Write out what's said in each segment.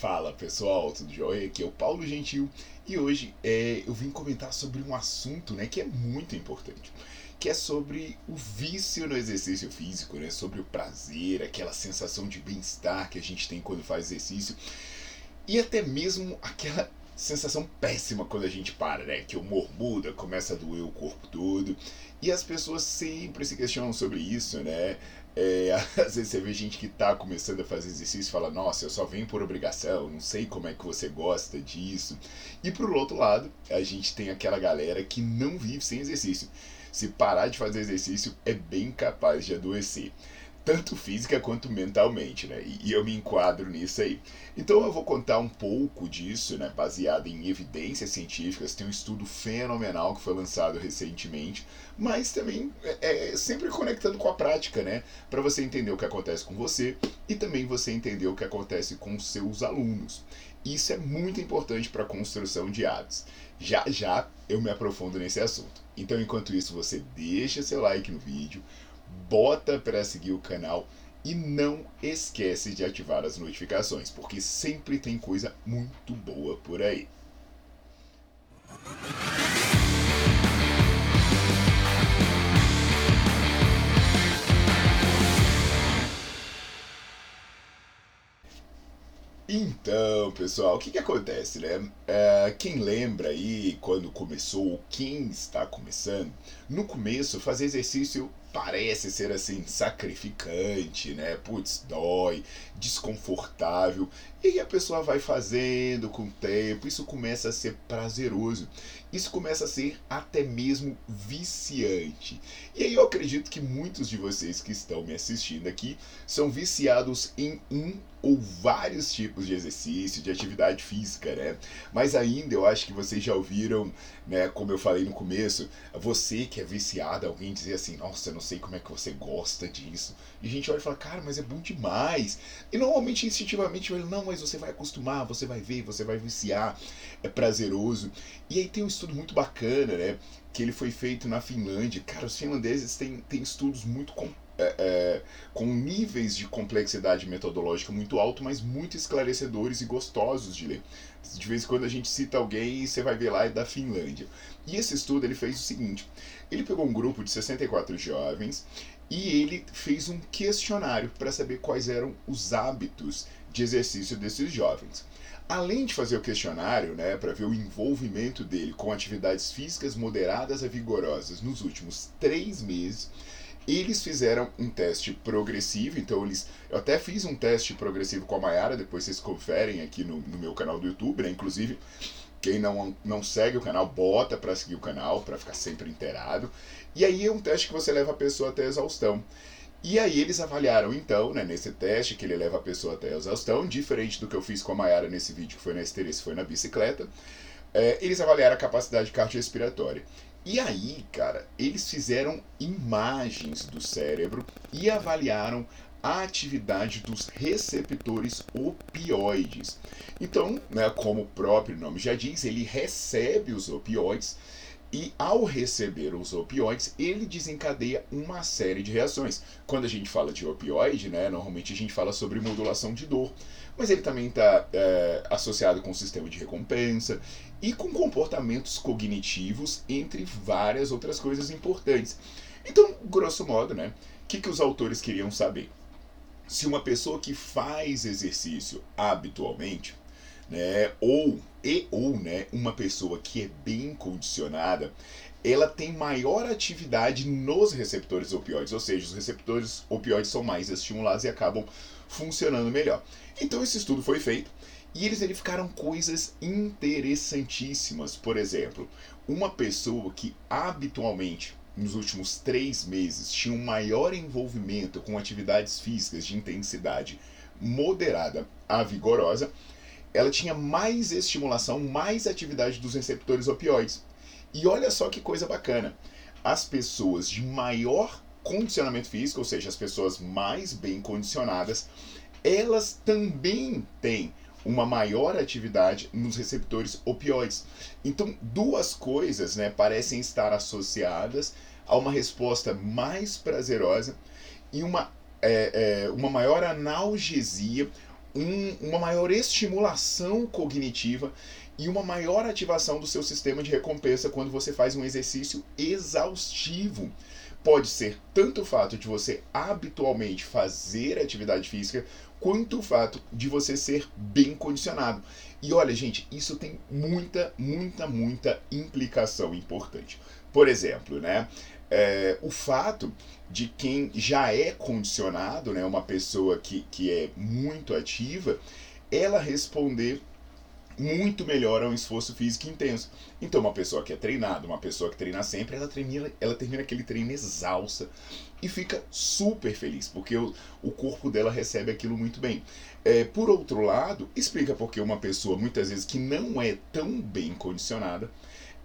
Fala pessoal, tudo jóia? Aqui é o Paulo Gentil e hoje é, eu vim comentar sobre um assunto né, que é muito importante, que é sobre o vício no exercício físico, né, sobre o prazer, aquela sensação de bem-estar que a gente tem quando faz exercício e até mesmo aquela sensação péssima quando a gente para, né? Que o humor muda, começa a doer o corpo todo. E as pessoas sempre se questionam sobre isso, né? É, às vezes você vê gente que está começando a fazer exercício e fala, nossa, eu só venho por obrigação, não sei como é que você gosta disso. E por outro lado, a gente tem aquela galera que não vive sem exercício. Se parar de fazer exercício, é bem capaz de adoecer tanto física quanto mentalmente, né? E, eu me enquadro nisso aí. Então eu vou contar um pouco disso, né? Baseado em evidências científicas. Tem um estudo fenomenal que foi lançado recentemente, mas também é, é sempre conectando com a prática, né? Para você entender o que acontece com você e também você entender o que acontece com os seus alunos. Isso é muito importante para a construção de hábitos. Já já eu me aprofundo nesse assunto. Então, enquanto isso, você deixa seu like no vídeo, bota para seguir o canal e não esquece de ativar as notificações, porque sempre tem coisa muito boa por aí. Então, pessoal, o que, que acontece, né? É, quem lembra aí quando começou, quem está começando, no começo fazer exercício parece ser assim sacrificante, né? Putz, dói, desconfortável. E a pessoa vai fazendo com o tempo, isso começa a ser prazeroso. Isso começa a ser até mesmo viciante. E aí eu acredito que muitos de vocês que estão me assistindo aqui são viciados em um ou vários tipos de exercício, de atividade física, né? Mas ainda eu acho que vocês já ouviram, né, como eu falei no começo, você que é viciado, alguém dizer assim, nossa, eu não sei como é que você gosta disso. E a gente olha e fala, cara, mas é bom demais. E normalmente instintivamente eu não, mas você vai acostumar, você vai ver, você vai viciar, é prazeroso. E aí tem um estudo muito bacana, né? Que ele foi feito na Finlândia. Cara, os finlandeses têm, têm estudos muito complexos é, é, com níveis de complexidade metodológica muito alto, mas muito esclarecedores e gostosos de ler. De vez em quando a gente cita alguém e você vai ver lá é da Finlândia. E esse estudo ele fez o seguinte: ele pegou um grupo de 64 jovens e ele fez um questionário para saber quais eram os hábitos de exercício desses jovens. Além de fazer o questionário, né, para ver o envolvimento dele com atividades físicas moderadas a vigorosas nos últimos três meses, eles fizeram um teste progressivo, então eles. Eu até fiz um teste progressivo com a Mayara, depois vocês conferem aqui no, no meu canal do YouTube, né? Inclusive, quem não, não segue o canal, bota para seguir o canal, para ficar sempre inteirado. E aí é um teste que você leva a pessoa até a exaustão. E aí eles avaliaram então, né, nesse teste que ele leva a pessoa até a exaustão, diferente do que eu fiz com a Mayara nesse vídeo que foi na esteira, foi na bicicleta, é, eles avaliaram a capacidade cardiorrespiratória. E aí, cara, eles fizeram imagens do cérebro e avaliaram a atividade dos receptores opioides. Então, né, como o próprio nome já diz, ele recebe os opioides e ao receber os opioides, ele desencadeia uma série de reações. Quando a gente fala de opioide, né, normalmente a gente fala sobre modulação de dor mas ele também está é, associado com o sistema de recompensa e com comportamentos cognitivos, entre várias outras coisas importantes. Então, grosso modo, né, o que, que os autores queriam saber? Se uma pessoa que faz exercício habitualmente, né, ou e ou né, uma pessoa que é bem condicionada, ela tem maior atividade nos receptores opioides, ou seja, os receptores opioides são mais estimulados e acabam funcionando melhor. Então esse estudo foi feito e eles verificaram coisas interessantíssimas. Por exemplo, uma pessoa que habitualmente nos últimos três meses tinha um maior envolvimento com atividades físicas de intensidade moderada a vigorosa, ela tinha mais estimulação, mais atividade dos receptores opioides. E olha só que coisa bacana. As pessoas de maior condicionamento físico, ou seja, as pessoas mais bem condicionadas, elas também têm uma maior atividade nos receptores opioides. Então, duas coisas né, parecem estar associadas a uma resposta mais prazerosa e uma, é, é, uma maior analgesia, um, uma maior estimulação cognitiva e uma maior ativação do seu sistema de recompensa quando você faz um exercício exaustivo. Pode ser tanto o fato de você habitualmente fazer atividade física, quanto o fato de você ser bem condicionado. E olha, gente, isso tem muita, muita, muita implicação importante. Por exemplo, né? É, o fato de quem já é condicionado, né, uma pessoa que, que é muito ativa, ela responder muito melhor a um esforço físico intenso. Então, uma pessoa que é treinada, uma pessoa que treina sempre, ela termina, ela termina aquele treino exausta e fica super feliz, porque o, o corpo dela recebe aquilo muito bem. É, por outro lado, explica porque uma pessoa, muitas vezes, que não é tão bem condicionada,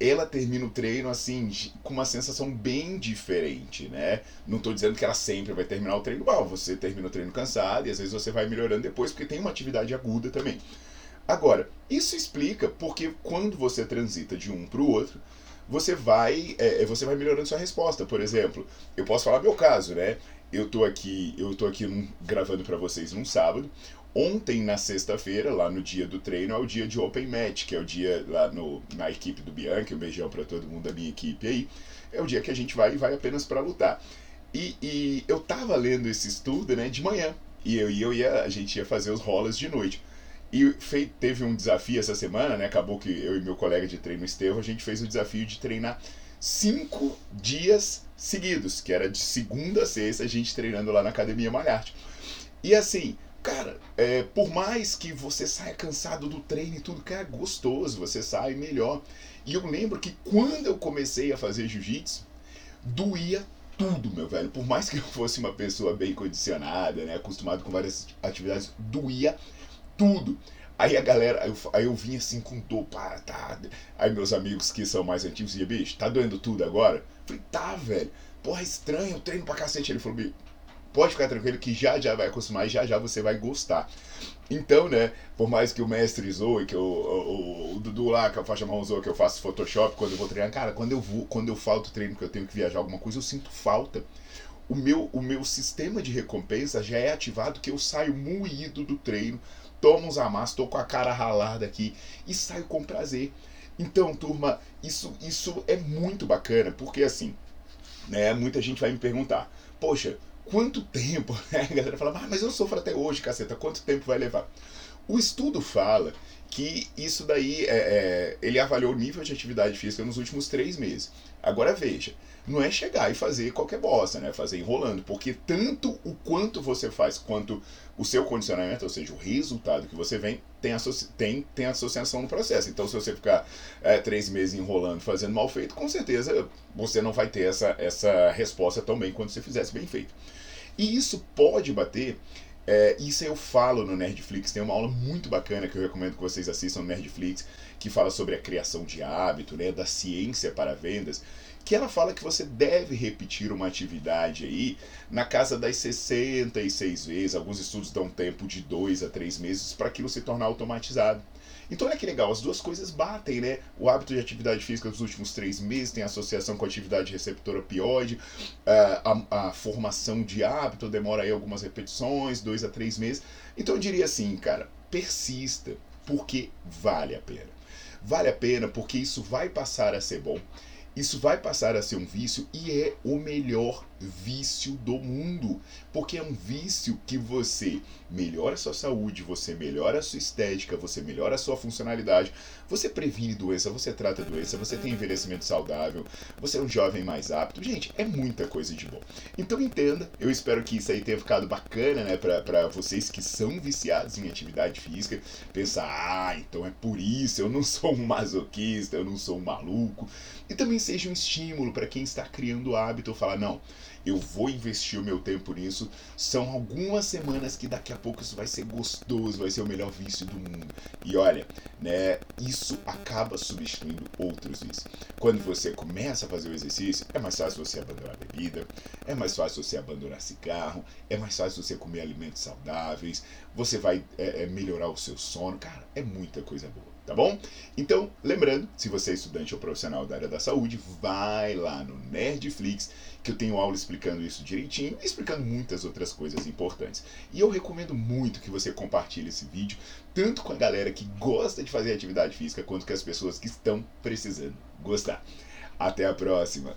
ela termina o treino assim com uma sensação bem diferente, né? Não estou dizendo que ela sempre vai terminar o treino mal, você termina o treino cansado e às vezes você vai melhorando depois porque tem uma atividade aguda também. Agora, isso explica porque quando você transita de um para o outro, você vai, é, é, você vai melhorando sua resposta. Por exemplo, eu posso falar meu caso, né? Eu tô aqui, eu tô aqui gravando para vocês num sábado. Ontem, na sexta-feira, lá no dia do treino, é o dia de Open Match, que é o dia lá no, na equipe do Bianchi, um beijão para todo mundo da minha equipe aí. É o dia que a gente vai e vai apenas para lutar. E, e, eu tava lendo esse estudo, né, de manhã. E eu, e eu ia, a gente ia fazer os rolas de noite. E teve um desafio essa semana, né? Acabou que eu e meu colega de treino, Estevão, a gente fez o desafio de treinar cinco dias seguidos, que era de segunda a sexta, a gente treinando lá na Academia Malharte. E assim, cara, é, por mais que você saia cansado do treino e tudo, que é gostoso, você sai melhor. E eu lembro que quando eu comecei a fazer jiu-jitsu, doía tudo, meu velho. Por mais que eu fosse uma pessoa bem condicionada, né, acostumado com várias atividades, doía tudo. Aí a galera, aí eu, aí eu vim assim com dor, pá, tá. Aí meus amigos que são mais antigos diziam, bicho, tá doendo tudo agora? Eu falei, tá, velho. Porra, estranho, eu treino pra cacete. Ele falou, bicho, pode ficar tranquilo que já já vai acostumar e já já você vai gostar. Então, né, por mais que o mestre zoe, que o, o, o Dudu lá, que a faixa marrom zoe, que eu faço Photoshop quando eu vou treinar, cara, quando eu vou, quando eu falto treino, que eu tenho que viajar alguma coisa, eu sinto falta. O meu, o meu sistema de recompensa já é ativado que eu saio moído do treino, tomo uns amassos, tô com a cara ralada aqui e saio com prazer. Então, turma, isso, isso é muito bacana, porque assim, né, muita gente vai me perguntar, poxa, quanto tempo? A galera fala, ah, mas eu sofro até hoje, caceta, quanto tempo vai levar? O estudo fala que isso daí, é, é, ele avaliou o nível de atividade física nos últimos três meses. Agora veja, não é chegar e fazer qualquer bosta, né? Fazer enrolando, porque tanto o quanto você faz quanto o seu condicionamento, ou seja, o resultado que você vem, tem, tem, tem associação no processo. Então, se você ficar é, três meses enrolando, fazendo mal feito, com certeza você não vai ter essa, essa resposta tão bem quanto se fizesse bem feito. E isso pode bater é, isso eu falo no Nerdflix, tem uma aula muito bacana que eu recomendo que vocês assistam no Nerdflix, que fala sobre a criação de hábito, né, da ciência para vendas, que ela fala que você deve repetir uma atividade aí na casa das 66 vezes, alguns estudos dão tempo de 2 a 3 meses para aquilo se tornar automatizado. Então olha que legal, as duas coisas batem, né? O hábito de atividade física dos últimos três meses tem associação com a atividade receptora opioide, a, a, a formação de hábito demora aí algumas repetições, dois a três meses. Então eu diria assim, cara, persista, porque vale a pena. Vale a pena porque isso vai passar a ser bom, isso vai passar a ser um vício e é o melhor vício do mundo, porque é um vício que você melhora a sua saúde, você melhora a sua estética, você melhora a sua funcionalidade, você previne doença, você trata doença, você tem envelhecimento saudável, você é um jovem mais apto. Gente, é muita coisa de bom. Então entenda, eu espero que isso aí tenha ficado bacana, né, para vocês que são viciados em atividade física, pensar, ah, então é por isso, eu não sou um masoquista, eu não sou um maluco. E também seja um estímulo para quem está criando o hábito, falar, não, eu vou investir o meu tempo nisso. São algumas semanas que daqui a pouco isso vai ser gostoso, vai ser o melhor vício do mundo. E olha, né, isso acaba substituindo outros vícios. Quando você começa a fazer o exercício, é mais fácil você abandonar a bebida, é mais fácil você abandonar cigarro, é mais fácil você comer alimentos saudáveis, você vai é, é, melhorar o seu sono, cara, é muita coisa boa tá bom? Então, lembrando, se você é estudante ou profissional da área da saúde, vai lá no Nerdflix, que eu tenho aula explicando isso direitinho explicando muitas outras coisas importantes. E eu recomendo muito que você compartilhe esse vídeo, tanto com a galera que gosta de fazer atividade física, quanto com as pessoas que estão precisando gostar. Até a próxima!